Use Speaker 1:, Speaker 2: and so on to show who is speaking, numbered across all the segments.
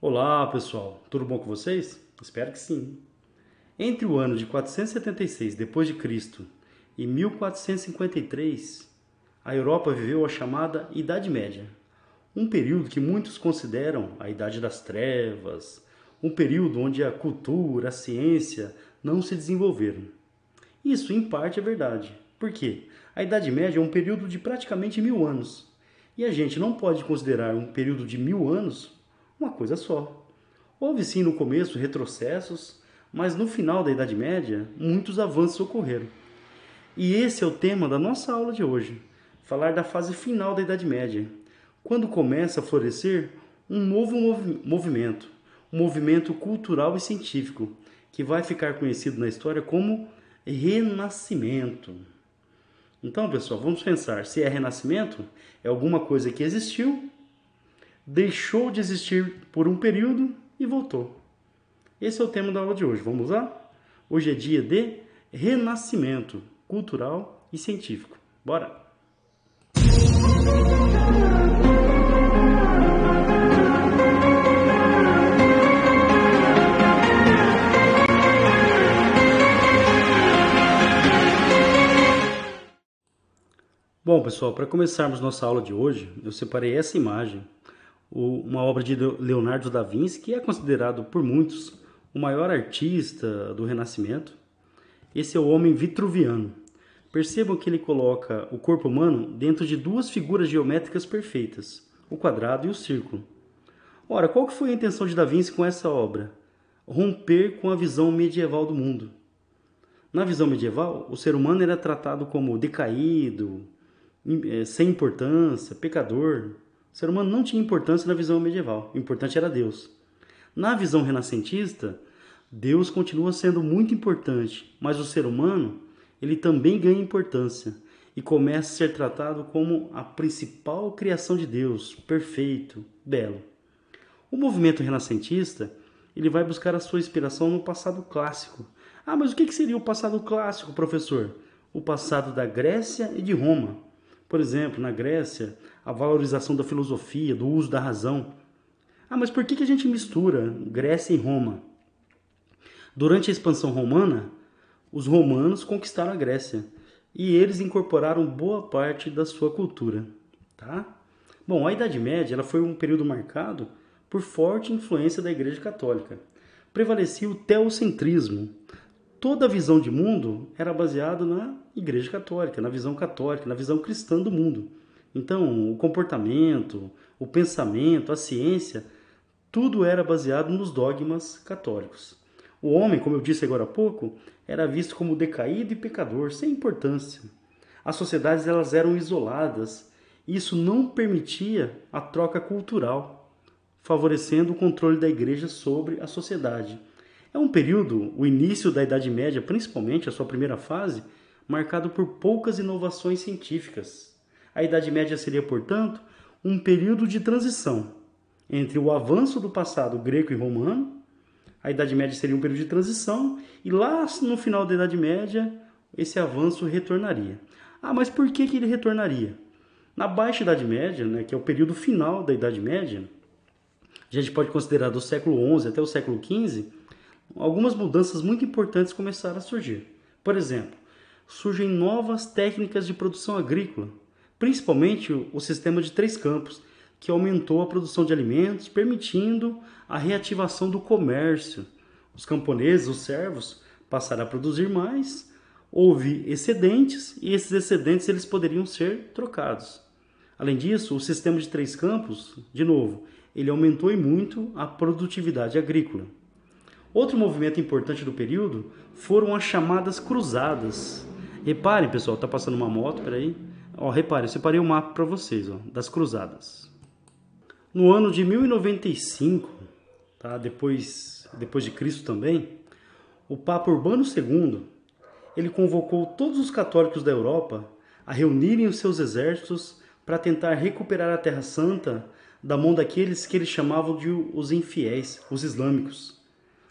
Speaker 1: Olá pessoal, tudo bom com vocês? Espero que sim. Entre o ano de 476 d.C. e 1453, a Europa viveu a chamada Idade Média, um período que muitos consideram a Idade das Trevas, um período onde a cultura, a ciência não se desenvolveram. Isso, em parte, é verdade. Por quê? A Idade Média é um período de praticamente mil anos. E a gente não pode considerar um período de mil anos uma coisa só. Houve sim no começo retrocessos, mas no final da Idade Média muitos avanços ocorreram. E esse é o tema da nossa aula de hoje: falar da fase final da Idade Média, quando começa a florescer um novo movimento, um movimento cultural e científico, que vai ficar conhecido na história como Renascimento. Então, pessoal, vamos pensar: se é renascimento, é alguma coisa que existiu deixou de existir por um período e voltou. Esse é o tema da aula de hoje. Vamos lá? Hoje é dia de renascimento cultural e científico. Bora! Bom, pessoal, para começarmos nossa aula de hoje, eu separei essa imagem uma obra de Leonardo da Vinci, que é considerado por muitos o maior artista do Renascimento. Esse é o homem vitruviano. Percebam que ele coloca o corpo humano dentro de duas figuras geométricas perfeitas, o quadrado e o círculo. Ora, qual que foi a intenção de Da Vinci com essa obra? Romper com a visão medieval do mundo. Na visão medieval, o ser humano era tratado como decaído, sem importância, pecador, o ser humano não tinha importância na visão medieval, o importante era Deus. Na visão renascentista, Deus continua sendo muito importante, mas o ser humano, ele também ganha importância e começa a ser tratado como a principal criação de Deus, perfeito, belo. O movimento renascentista, ele vai buscar a sua inspiração no passado clássico. Ah, mas o que seria o passado clássico, professor? O passado da Grécia e de Roma. Por exemplo, na Grécia, a valorização da filosofia, do uso da razão. Ah, mas por que, que a gente mistura Grécia e Roma? Durante a expansão romana, os romanos conquistaram a Grécia e eles incorporaram boa parte da sua cultura. Tá? Bom, a Idade Média ela foi um período marcado por forte influência da Igreja Católica. Prevalecia o teocentrismo, toda a visão de mundo era baseada na Igreja Católica, na visão católica, na visão cristã do mundo. Então, o comportamento, o pensamento, a ciência, tudo era baseado nos dogmas católicos. O homem, como eu disse agora há pouco, era visto como decaído e pecador, sem importância. As sociedades elas eram isoladas. Isso não permitia a troca cultural, favorecendo o controle da igreja sobre a sociedade. É um período, o início da Idade Média, principalmente a sua primeira fase, marcado por poucas inovações científicas. A Idade Média seria, portanto, um período de transição entre o avanço do passado greco e romano. A Idade Média seria um período de transição e lá no final da Idade Média esse avanço retornaria. Ah, mas por que, que ele retornaria? Na Baixa Idade Média, né, que é o período final da Idade Média, a gente pode considerar do século XI até o século XV, algumas mudanças muito importantes começaram a surgir. Por exemplo, surgem novas técnicas de produção agrícola, principalmente o sistema de três campos, que aumentou a produção de alimentos, permitindo a reativação do comércio. Os camponeses, os servos, passaram a produzir mais, houve excedentes e esses excedentes eles poderiam ser trocados. Além disso, o sistema de três campos, de novo, ele aumentou e muito a produtividade agrícola. Outro movimento importante do período foram as chamadas cruzadas. Reparem, pessoal, tá passando uma moto, peraí. Ó, reparem, eu separei o um mapa para vocês, ó, das cruzadas. No ano de 1095, tá? Depois, depois de Cristo também, o Papa Urbano II, ele convocou todos os católicos da Europa a reunirem os seus exércitos para tentar recuperar a Terra Santa da mão daqueles que eles chamavam de os infiéis, os islâmicos.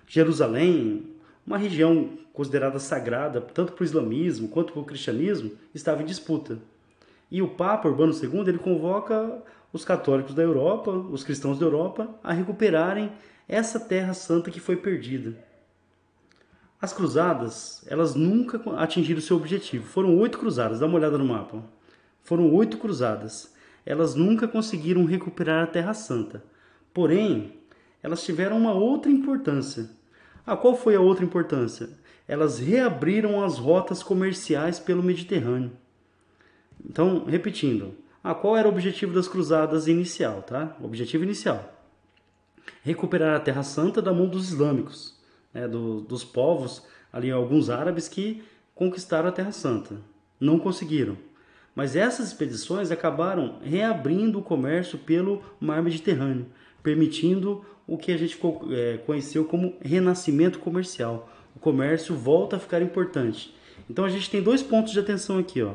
Speaker 1: Jerusalém, uma região considerada sagrada tanto para o islamismo quanto para o cristianismo, estava em disputa. E o Papa Urbano II ele convoca os católicos da Europa, os cristãos da Europa, a recuperarem essa terra santa que foi perdida. As cruzadas, elas nunca atingiram seu objetivo. Foram oito cruzadas, dá uma olhada no mapa. Foram oito cruzadas. Elas nunca conseguiram recuperar a Terra Santa. Porém, elas tiveram uma outra importância. Ah, qual foi a outra importância? Elas reabriram as rotas comerciais pelo Mediterrâneo. Então, repetindo, ah, qual era o objetivo das cruzadas inicial, tá? O objetivo inicial: recuperar a Terra Santa da mão dos islâmicos, né, do, dos povos ali alguns árabes que conquistaram a Terra Santa. Não conseguiram. Mas essas expedições acabaram reabrindo o comércio pelo mar Mediterrâneo, permitindo o que a gente é, conheceu como renascimento comercial. O comércio volta a ficar importante. Então a gente tem dois pontos de atenção aqui, ó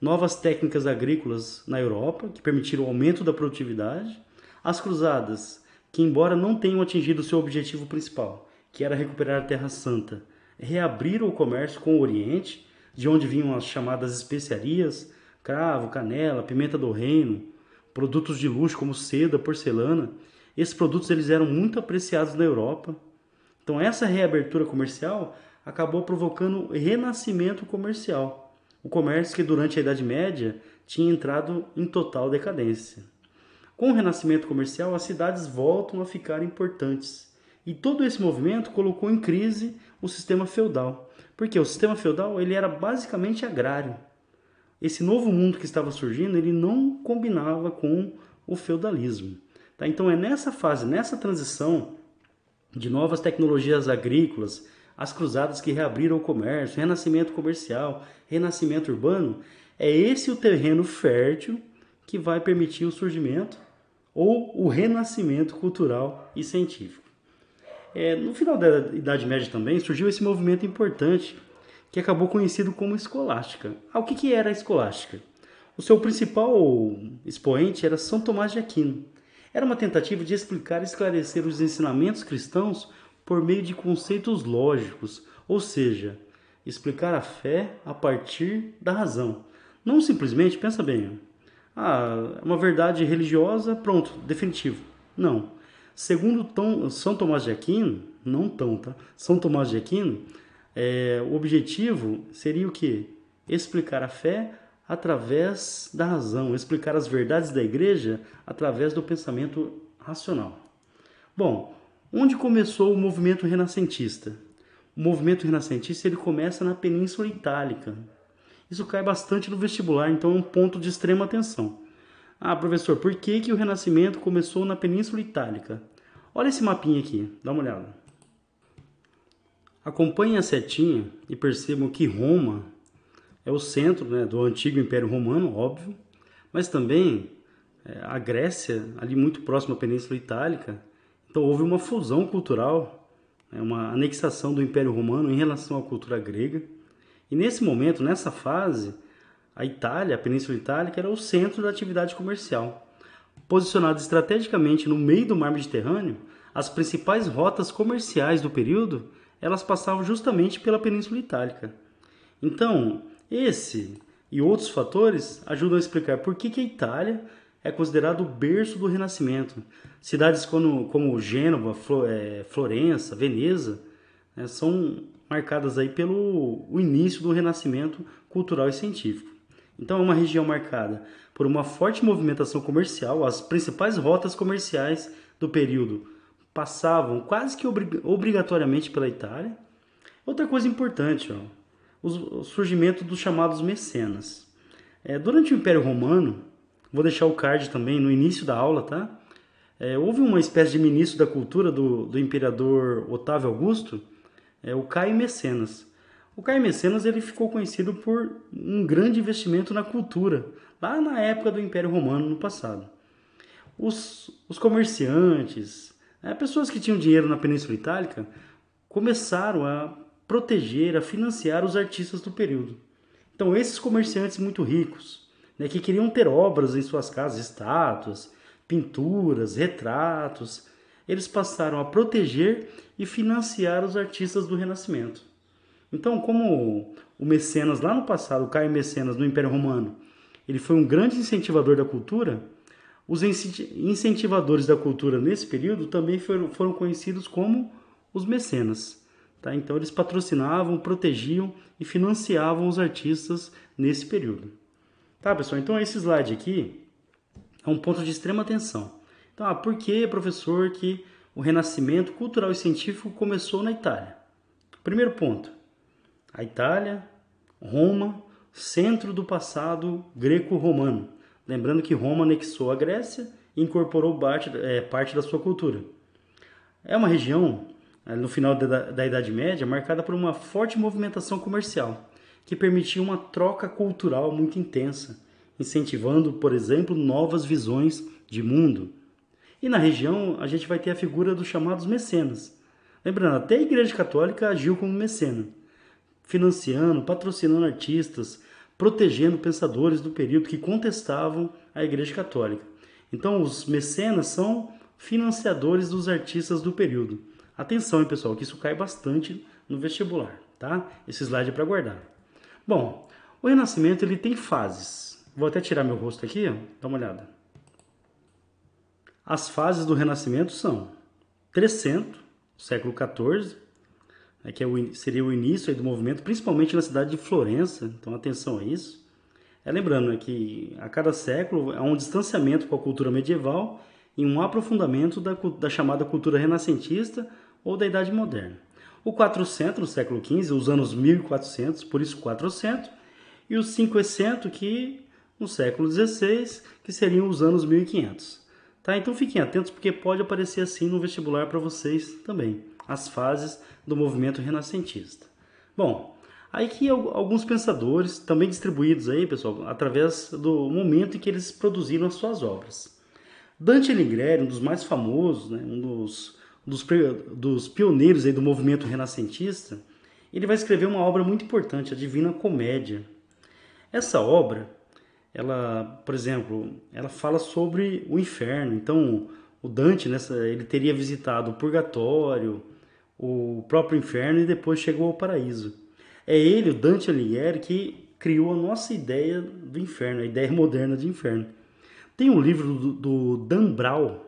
Speaker 1: novas técnicas agrícolas na Europa, que permitiram o aumento da produtividade, as cruzadas, que embora não tenham atingido seu objetivo principal, que era recuperar a Terra Santa, reabriram o comércio com o Oriente, de onde vinham as chamadas especiarias, cravo, canela, pimenta do reino, produtos de luxo como seda, porcelana. Esses produtos eles eram muito apreciados na Europa. Então essa reabertura comercial acabou provocando renascimento comercial o comércio que durante a Idade Média tinha entrado em total decadência. Com o renascimento comercial, as cidades voltam a ficar importantes. E todo esse movimento colocou em crise o sistema feudal. Porque o sistema feudal ele era basicamente agrário. Esse novo mundo que estava surgindo, ele não combinava com o feudalismo. Tá? Então é nessa fase, nessa transição de novas tecnologias agrícolas, as cruzadas que reabriram o comércio, renascimento comercial, renascimento urbano, é esse o terreno fértil que vai permitir o surgimento ou o renascimento cultural e científico. É, no final da Idade Média também surgiu esse movimento importante que acabou conhecido como escolástica. Ah, o que, que era a escolástica? O seu principal expoente era São Tomás de Aquino. Era uma tentativa de explicar e esclarecer os ensinamentos cristãos por meio de conceitos lógicos, ou seja, explicar a fé a partir da razão. Não simplesmente, pensa bem, ah, uma verdade religiosa, pronto, definitivo. Não. Segundo Tom, São Tomás de Aquino, não tão, tá? São Tomás de Aquino, é, o objetivo seria o que? Explicar a fé através da razão, explicar as verdades da igreja através do pensamento racional. Bom, Onde começou o movimento renascentista? O movimento renascentista ele começa na Península Itálica. Isso cai bastante no vestibular, então é um ponto de extrema atenção. Ah, professor, por que, que o Renascimento começou na Península Itálica? Olha esse mapinha aqui, dá uma olhada. Acompanhem a setinha e percebam que Roma é o centro né, do antigo Império Romano, óbvio, mas também é, a Grécia, ali muito próximo à Península Itálica, então houve uma fusão cultural, né, uma anexação do Império Romano em relação à cultura grega. E nesse momento, nessa fase, a Itália, a Península Itálica, era o centro da atividade comercial. Posicionada estrategicamente no meio do mar Mediterrâneo, as principais rotas comerciais do período, elas passavam justamente pela Península Itálica. Então, esse e outros fatores ajudam a explicar por que, que a Itália é considerado o berço do Renascimento. Cidades como, como Gênova, é, Florença, Veneza né, são marcadas aí pelo o início do Renascimento cultural e científico. Então é uma região marcada por uma forte movimentação comercial. As principais rotas comerciais do período passavam quase que obrigatoriamente pela Itália. Outra coisa importante, ó, o surgimento dos chamados mecenas. É, durante o Império Romano, Vou deixar o card também no início da aula, tá? É, houve uma espécie de ministro da cultura do, do imperador Otávio Augusto, é, o Caio Mecenas. O Caio Mecenas ele ficou conhecido por um grande investimento na cultura, lá na época do Império Romano, no passado. Os, os comerciantes, né, pessoas que tinham dinheiro na Península Itálica, começaram a proteger, a financiar os artistas do período. Então, esses comerciantes muito ricos, né, que queriam ter obras em suas casas, estátuas, pinturas, retratos. Eles passaram a proteger e financiar os artistas do Renascimento. Então, como o Mecenas lá no passado, o Caio Mecenas no Império Romano, ele foi um grande incentivador da cultura, Os incentivadores da cultura nesse período também foram, conhecidos como os mecenas. Tá? Então eles patrocinavam, protegiam e financiavam os artistas nesse período. Tá, pessoal? Então esse slide aqui é um ponto de extrema atenção. Então, ah, por que, professor, que o renascimento cultural e científico começou na Itália? Primeiro ponto, a Itália, Roma, centro do passado greco-romano. Lembrando que Roma anexou a Grécia e incorporou parte, é, parte da sua cultura. É uma região, no final da, da Idade Média, marcada por uma forte movimentação comercial, que permitia uma troca cultural muito intensa, incentivando, por exemplo, novas visões de mundo, e na região a gente vai ter a figura dos chamados mecenas. Lembrando, até a Igreja Católica agiu como mecena, financiando, patrocinando artistas, protegendo pensadores do período que contestavam a Igreja Católica. Então, os mecenas são financiadores dos artistas do período. Atenção, hein, pessoal, que isso cai bastante no vestibular, tá? Esse slide é para guardar. Bom, o Renascimento ele tem fases. Vou até tirar meu rosto aqui, dá uma olhada. As fases do Renascimento são Trecento, século XIV, né, que é o, seria o início do movimento, principalmente na cidade de Florença, então atenção a isso. É, lembrando né, que a cada século há um distanciamento com a cultura medieval e um aprofundamento da, da chamada cultura renascentista ou da Idade Moderna. O 400 no século XV, os anos 1400, por isso 400, e os 500 que no século XVI, que seriam os anos 1500. Tá? Então fiquem atentos porque pode aparecer assim no vestibular para vocês também, as fases do movimento renascentista. Bom, aí que alguns pensadores, também distribuídos aí, pessoal, através do momento em que eles produziram as suas obras. Dante Alighieri, um dos mais famosos, né, um dos, dos, dos pioneiros aí do movimento renascentista, ele vai escrever uma obra muito importante, a Divina Comédia. Essa obra ela, por exemplo, ela fala sobre o inferno. Então, o Dante, nessa, ele teria visitado o purgatório, o próprio inferno e depois chegou ao paraíso. É ele, o Dante Alighieri, que criou a nossa ideia do inferno, a ideia moderna de inferno. Tem um livro do, do Dan Brown,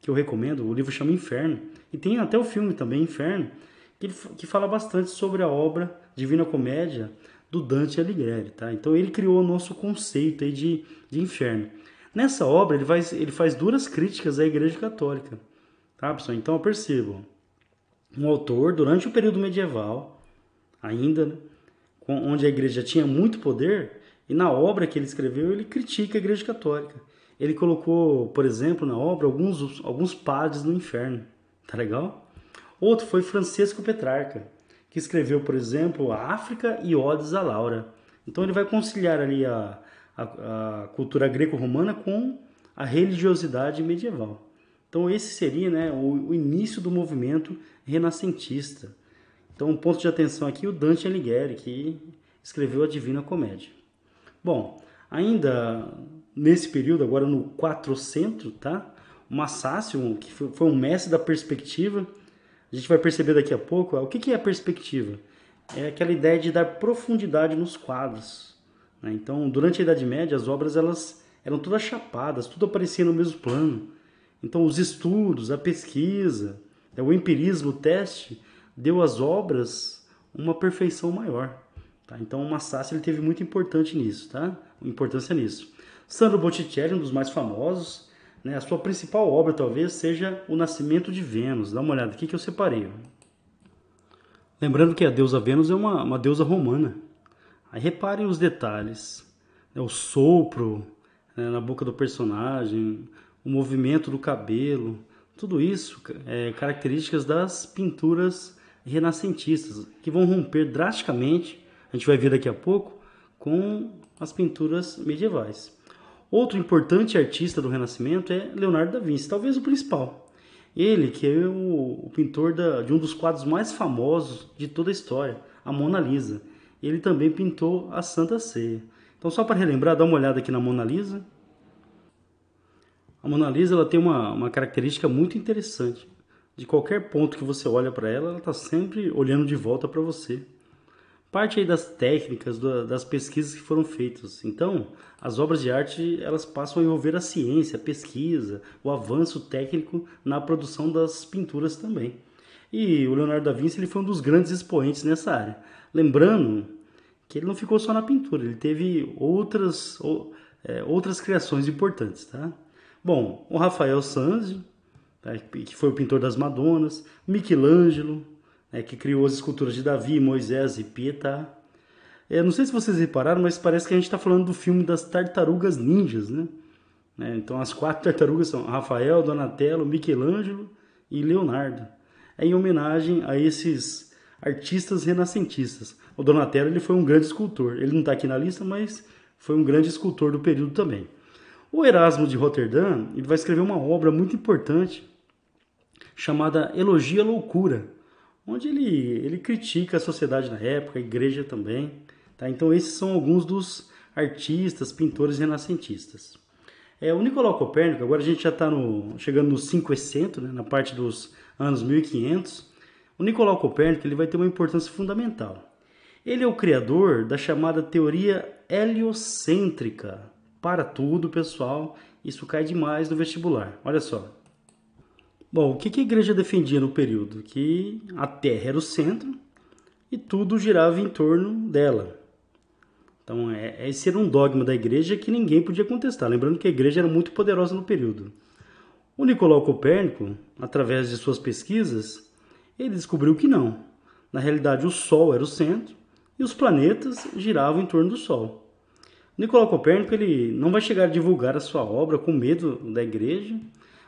Speaker 1: que eu recomendo, o livro chama Inferno, e tem até o filme também, Inferno, que, ele, que fala bastante sobre a obra Divina Comédia, do Dante Alighieri, tá? Então ele criou o nosso conceito aí de, de inferno. Nessa obra ele faz, ele faz duras críticas à Igreja Católica, tá, pessoal? Então percebam, um autor durante o período medieval, ainda, né, onde a Igreja tinha muito poder, e na obra que ele escreveu ele critica a Igreja Católica. Ele colocou, por exemplo, na obra alguns alguns padres no inferno, tá legal? Outro foi Francisco Petrarca que escreveu, por exemplo, a África e Odes a Laura. Então ele vai conciliar ali a, a, a cultura greco-romana com a religiosidade medieval. Então esse seria né, o, o, início do movimento renascentista. Então um ponto de atenção aqui o Dante Alighieri, que escreveu a Divina Comédia. Bom, ainda nesse período, agora no 400, tá? Massácio, que foi um mestre da perspectiva, a gente vai perceber daqui a pouco o que é a perspectiva. É aquela ideia de dar profundidade nos quadros. Né? Então, durante a Idade Média, as obras elas eram todas chapadas, tudo aparecia no mesmo plano. Então, os estudos, a pesquisa, né, o empirismo, o teste, deu às obras uma perfeição maior. Tá? Então, o Massassi ele teve muito importante nisso, tá? importância nisso. Sandro Botticelli, um dos mais famosos, né? A sua principal obra talvez seja O Nascimento de Vênus. Dá uma olhada aqui que eu separei. Lembrando que a deusa Vênus é uma, uma deusa romana. Aí reparem os detalhes. Né? O sopro né? na boca do personagem, o movimento do cabelo, tudo isso é características das pinturas renascentistas, que vão romper drasticamente, a gente vai ver daqui a pouco, com as pinturas medievais. Outro importante artista do Renascimento é Leonardo da Vinci, talvez o principal. Ele, que é o, pintor da, de um dos quadros mais famosos de toda a história, a Mona Lisa. Ele também pintou a Santa Ceia. Então, só para relembrar, dá uma olhada aqui na Mona Lisa. A Mona Lisa ela tem uma, uma característica muito interessante. De qualquer ponto que você olha para ela, ela está sempre olhando de volta para você. Parte aí das técnicas, das pesquisas que foram feitas. Então, as obras de arte elas passam a envolver a ciência, a pesquisa, o avanço técnico na produção das pinturas também. E o Leonardo da Vinci ele foi um dos grandes expoentes nessa área. Lembrando que ele não ficou só na pintura, ele teve outras, ou, é, outras criações importantes. Tá? Bom, o Rafael Sanzio, tá, que foi o pintor das Madonas, Michelangelo, né, que criou as esculturas de Davi, Moisés e Pietà. É, não sei se vocês repararam, mas parece que a gente está falando do filme das tartarugas ninjas, né? É, então as quatro tartarugas são Rafael, Donatello, Michelangelo e Leonardo. É em homenagem a esses artistas renascentistas. O Donatello ele foi um grande escultor. Ele não está aqui na lista, mas foi um grande escultor do período também. O Erasmo de Roterdã ele vai escrever uma obra muito importante chamada Elogia Loucura, onde ele, ele critica a sociedade na época, a igreja também. Tá? Então esses são alguns dos artistas, pintores renascentistas. É, o Nicolau Copérnico, agora a gente já está chegando no 500, né, na parte dos anos 1500. O Nicolau Copérnico ele vai ter uma importância fundamental. Ele é o criador da chamada teoria heliocêntrica. Para tudo, pessoal, isso cai demais no vestibular. Olha só, Bom, o que a igreja defendia no período? Que a terra era o centro e tudo girava em torno dela. Então, é, esse era um dogma da igreja que ninguém podia contestar. Lembrando que a igreja era muito poderosa no período. O Nicolau Copérnico, através de suas pesquisas, ele descobriu que não. Na realidade, o Sol era o centro e os planetas giravam em torno do Sol. Nicolau Copérnico ele não vai chegar a divulgar a sua obra com medo da igreja,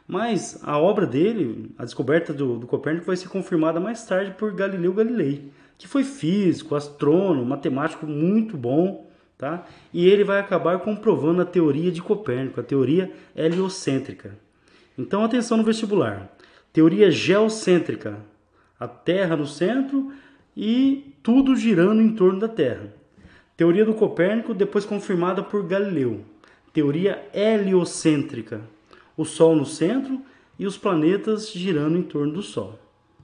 Speaker 1: mas a obra dele, a descoberta do, do Copérnico, vai ser confirmada mais tarde por Galileu Galilei, que foi físico, astrônomo, matemático muito bom, tá? E ele vai acabar comprovando a teoria de Copérnico, a teoria heliocêntrica. Então, atenção no vestibular. Teoria geocêntrica, a Terra no centro e tudo girando em torno da Terra. Teoria do Copérnico, depois confirmada por Galileu. Teoria heliocêntrica o Sol no centro e os planetas girando em torno do Sol.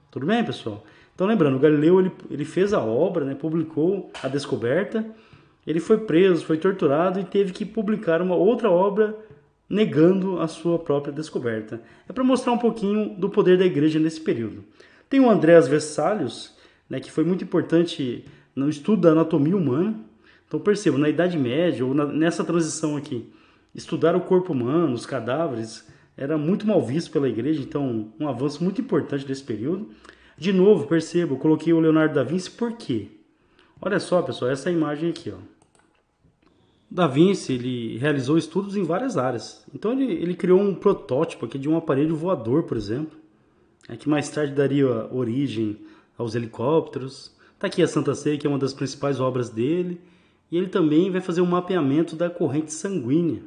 Speaker 1: Tudo bem, pessoal? Então, lembrando, Galileu ele, ele fez a obra, né, publicou a descoberta, ele foi preso, foi torturado e teve que publicar uma outra obra negando a sua própria descoberta. É para mostrar um pouquinho do poder da igreja nesse período. Tem o Andreas Vesalius, né, que foi muito importante no estudo da anatomia humana. Então perceba, na Idade Média, ou na, nessa transição aqui, estudar o corpo humano, os cadáveres, era muito mal visto pela igreja, então um avanço muito importante desse período. De novo, perceba, eu coloquei o Leonardo da Vinci por quê? Olha só, pessoal, essa imagem aqui, ó. Da Vinci ele realizou estudos em várias áreas. Então ele, ele criou um protótipo aqui de um aparelho voador, por exemplo, é, que mais tarde daria origem aos helicópteros. Está aqui a Santa Ceia, que é uma das principais obras dele. E ele também vai fazer um mapeamento da corrente sanguínea.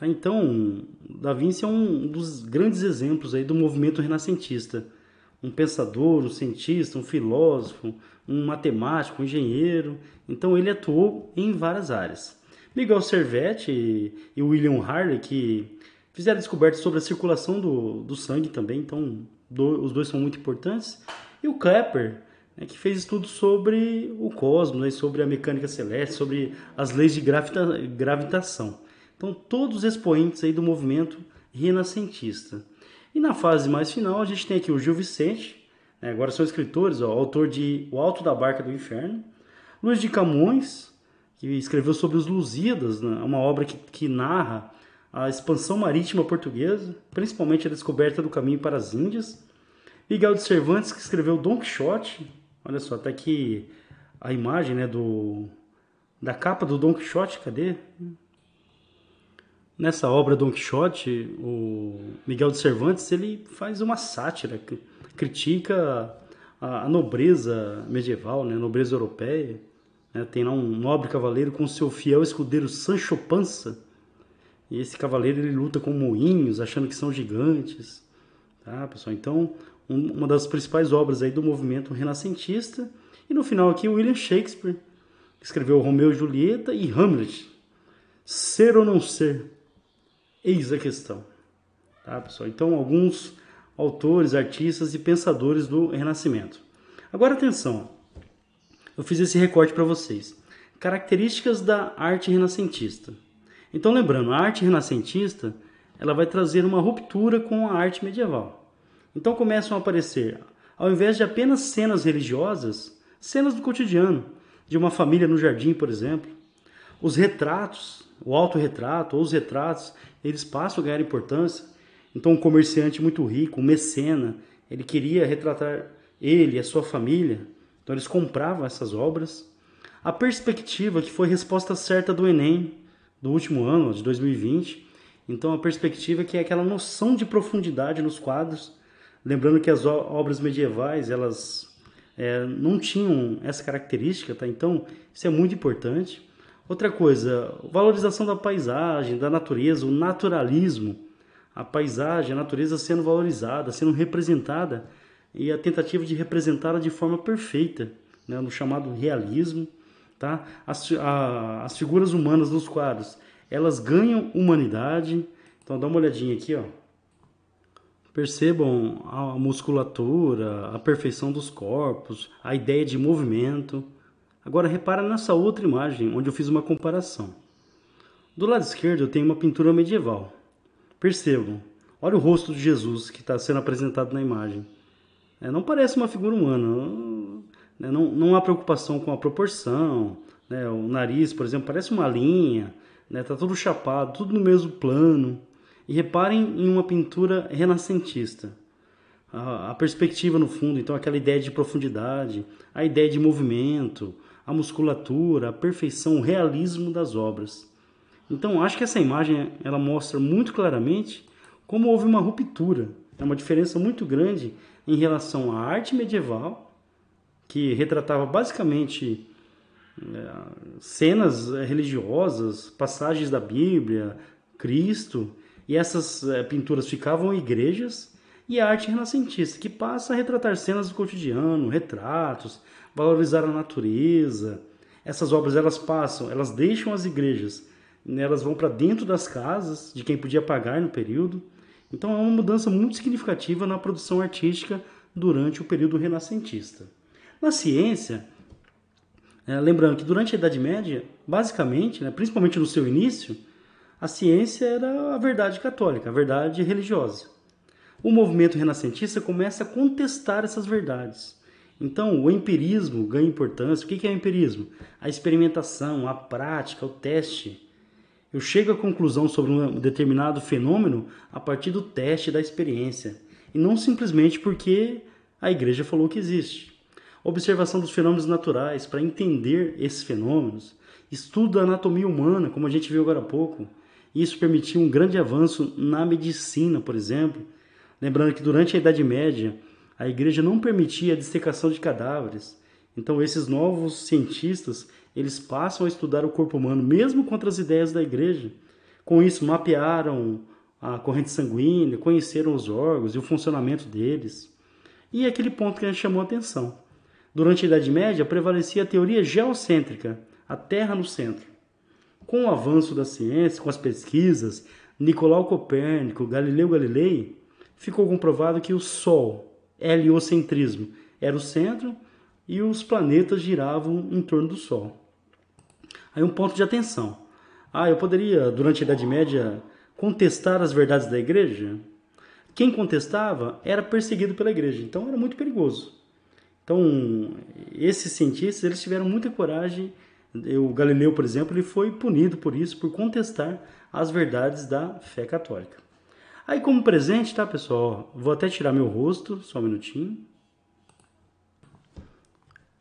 Speaker 1: Tá? Então, Da Vinci é um dos grandes exemplos aí do movimento renascentista. Um pensador, um cientista, um filósofo, um matemático, um engenheiro. Então, ele atuou em várias áreas. Miguel Servetti e William Harley, que fizeram descobertas sobre a circulação do, do sangue também, então do, os dois são muito importantes. E o Kepler, né, que fez estudos sobre o cosmos, né, sobre a mecânica celeste, sobre as leis de gravita, gravitação. Então, todos os expoentes aí do movimento renascentista. E na fase mais final, a gente tem aqui o Gil Vicente, né, agora são escritores, ó, autor de O Alto da Barca do Inferno, Luiz de Camões, que escreveu sobre os Lusíadas, né, uma obra que, que narra a expansão marítima portuguesa, principalmente a descoberta do caminho para as Índias. Miguel de Cervantes, que escreveu Dom Quixote, olha só, tá aqui a imagem né, do, da capa do Dom Quixote, cadê? Nessa obra Don Quixote, o Miguel de Cervantes ele faz uma sátira, critica a, nobreza medieval, né, a nobreza europeia. Né, tem lá um nobre cavaleiro com seu fiel escudeiro Sancho Panza. E esse cavaleiro ele luta com moinhos, achando que são gigantes. Tá, pessoal? Então, um, uma das principais obras aí do movimento renascentista. E no final aqui, William Shakespeare, escreveu Romeu e Julieta e Hamlet. Ser ou não ser? Eis a questão. Tá, pessoal? Então, alguns autores, artistas e pensadores do Renascimento. Agora, atenção. eu fiz esse recorte para vocês. Características da arte renascentista. Então, lembrando, a arte renascentista ela vai trazer uma ruptura com a arte medieval. Então começam a aparecer, ao invés de apenas cenas religiosas, cenas do cotidiano, de uma família no jardim, por exemplo. Os retratos, o autorretrato ou os retratos, eles passam a ganhar importância. Então, um comerciante muito rico, um mecena, ele queria retratar ele a sua família. Então, eles compravam essas obras. A perspectiva, que foi resposta certa do Enem, do último ano, de 2020. Então, a perspectiva que é aquela noção de profundidade nos quadros. Lembrando que as obras medievais, elas é, não tinham essa característica, tá? Então, isso é muito importante. Outra coisa, valorização da paisagem, da natureza, o naturalismo, a paisagem, a natureza sendo valorizada, sendo representada e a tentativa de representá-la de forma perfeita, né, no chamado realismo, tá? As, a, as figuras humanas nos quadros, elas ganham humanidade. Então dá uma olhadinha aqui, ó. Percebam a musculatura, a perfeição dos corpos, a ideia de movimento. Agora repara nessa outra imagem, onde eu fiz uma comparação. Do lado esquerdo eu tenho uma pintura medieval. Percebam, olha o rosto de Jesus que está sendo apresentado na imagem. É, não parece uma figura humana, né? não, não há preocupação com a proporção. Né? O nariz, por exemplo, parece uma linha, está né? Tá tudo chapado, tudo no mesmo plano. E reparem em uma pintura renascentista. A, a, perspectiva no fundo, então aquela ideia de profundidade, a ideia de movimento, a musculatura, a perfeição, o realismo das obras. Então acho que essa imagem ela mostra muito claramente como houve uma ruptura, é uma diferença muito grande em relação à arte medieval, que retratava basicamente é, cenas religiosas, passagens da Bíblia, Cristo, e essas é, pinturas ficavam em igrejas, e a arte renascentista, que passa a retratar cenas do cotidiano, retratos, valorizar a natureza. Essas obras elas passam, elas deixam as igrejas, né, elas vão para dentro das casas de quem podia pagar no período. Então é uma mudança muito significativa na produção artística durante o período renascentista. Na ciência, é, lembrando que durante a Idade Média, basicamente, né, principalmente no seu início, a ciência era a verdade católica, a verdade religiosa. O movimento renascentista começa a contestar essas verdades. Então, o empirismo ganha importância. O que é o empirismo? A experimentação, a prática, o teste. Eu chego à conclusão sobre um determinado fenômeno a partir do teste da experiência, e não simplesmente porque a igreja falou que existe. Observação dos fenômenos naturais para entender esses fenômenos, estudo da anatomia humana, como a gente viu agora há pouco, isso permitiu um grande avanço na medicina, por exemplo. Lembrando que durante a Idade Média, a igreja não permitia a dissecação de cadáveres. Então esses novos cientistas, eles passam a estudar o corpo humano mesmo contra as ideias da igreja. Com isso mapearam a corrente sanguínea, conheceram os órgãos e o funcionamento deles. E é aquele ponto que a gente chamou a atenção. Durante a Idade Média prevalecia a teoria geocêntrica, a Terra no centro. Com o avanço da ciência, com as pesquisas, Nicolau Copérnico, Galileu Galilei, ficou comprovado que o Sol, heliocentrismo, era o centro e os planetas giravam em torno do Sol. Aí um ponto de atenção. Ah, eu poderia, durante a Idade Média, contestar as verdades da igreja? Quem contestava era perseguido pela igreja, então era muito perigoso. Então, esses cientistas, eles tiveram muita coragem o Galileu, por exemplo, ele foi punido por isso, por contestar as verdades da fé católica. Aí, como presente, tá, pessoal? Vou até tirar meu rosto, só um minutinho.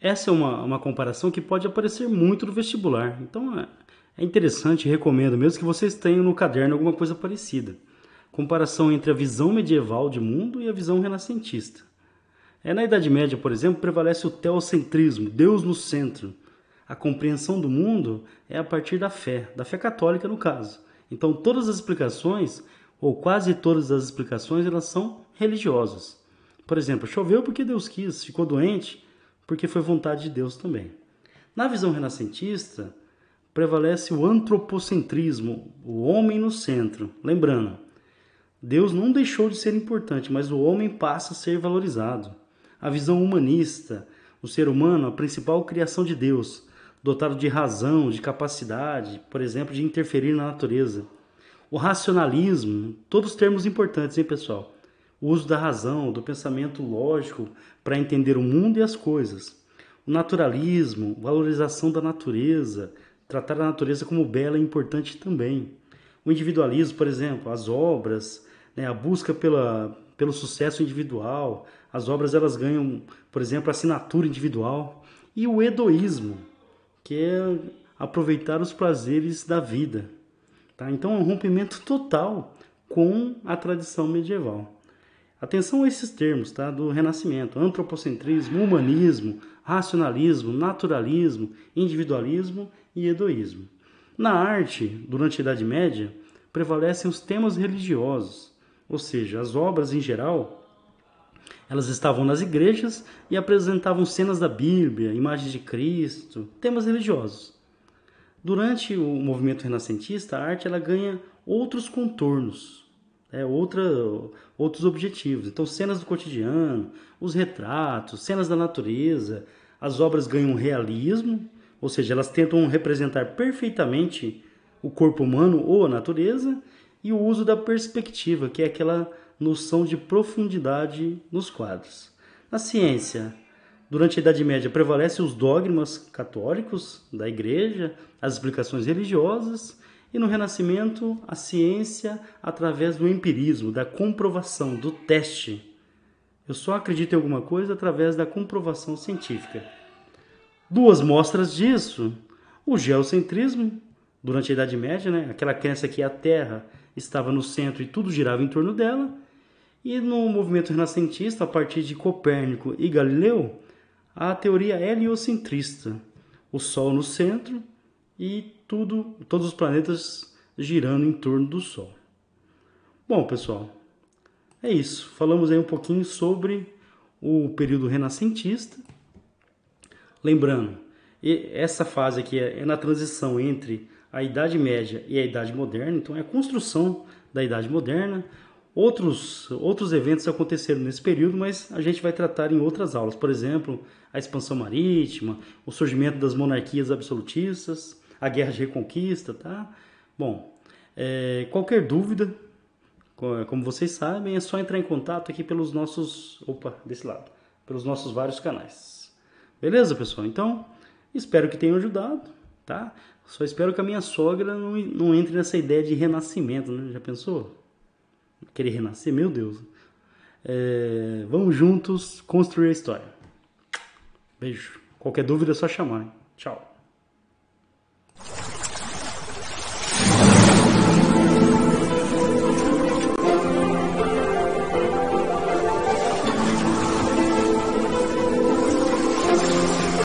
Speaker 1: Essa é uma, uma comparação que pode aparecer muito no vestibular. Então, é, é interessante recomendo mesmo que vocês tenham no caderno alguma coisa parecida. Comparação entre a visão medieval de mundo e a visão renascentista. É, na Idade Média, por exemplo, prevalece o teocentrismo, Deus no centro a compreensão do mundo é a partir da fé, da fé católica no caso. Então todas as explicações, ou quase todas as explicações, elas são religiosas. Por exemplo, choveu porque Deus quis, ficou doente porque foi vontade de Deus também. Na visão renascentista, prevalece o antropocentrismo, o homem no centro. Lembrando, Deus não deixou de ser importante, mas o homem passa a ser valorizado. A visão humanista, o ser humano a principal criação de Deus, dotado de razão, de capacidade, por exemplo, de interferir na natureza. O racionalismo, todos termos importantes, hein, pessoal? O uso da razão, do pensamento lógico para entender o mundo e as coisas. O naturalismo, valorização da natureza, tratar a natureza como bela e importante também. O individualismo, por exemplo, as obras, né, a busca pela, pelo sucesso individual, as obras elas ganham, por exemplo, assinatura individual. E o hedoísmo, que é aproveitar os prazeres da vida. Tá? Então é um rompimento total com a tradição medieval. Atenção a esses termos tá? do Renascimento: antropocentrismo, humanismo, racionalismo, naturalismo, individualismo e hedoísmo. Na arte, durante a Idade Média, prevalecem os temas religiosos, ou seja, as obras em geral elas estavam nas igrejas e apresentavam cenas da Bíblia, imagens de Cristo, temas religiosos. Durante o movimento renascentista, a arte ela ganha outros contornos, é, outra, outros objetivos. Então, cenas do cotidiano, os retratos, cenas da natureza, as obras ganham realismo, ou seja, elas tentam representar perfeitamente o corpo humano ou a natureza, e o uso da perspectiva, que é aquela noção de profundidade nos quadros. Na ciência, durante a Idade Média, prevalecem os dogmas católicos da Igreja, as explicações religiosas, e no Renascimento, a ciência através do empirismo, da comprovação, do teste. Eu só acredito em alguma coisa através da comprovação científica. Duas mostras disso: o geocentrismo, durante a Idade Média, né? aquela crença que a Terra estava no centro e tudo girava em torno dela, e no movimento renascentista, a partir de Copérnico e Galileu, a teoria heliocentrista, o Sol no centro e tudo, todos os planetas girando em torno do Sol. Bom, pessoal, é isso. Falamos aí um pouquinho sobre o período renascentista. Lembrando, essa fase aqui é, é na transição entre a Idade Média e a Idade Moderna, então é a construção da Idade Moderna. Outros, outros eventos aconteceram nesse período, mas a gente vai tratar em outras aulas. Por exemplo, a expansão marítima, o surgimento das monarquias absolutistas, a guerra de reconquista, tá? Bom, é, qualquer dúvida, como vocês sabem, é só entrar em contato aqui pelos nossos, opa, desse lado, pelos nossos vários canais. Beleza, pessoal? Então, espero que tenham ajudado, tá? Só espero que a minha sogra não, não entre nessa ideia de renascimento, né? Já pensou? Querer renascer, meu Deus. É, vamos juntos construir a história. Beijo. Qualquer dúvida é só chamar. Hein? Tchau.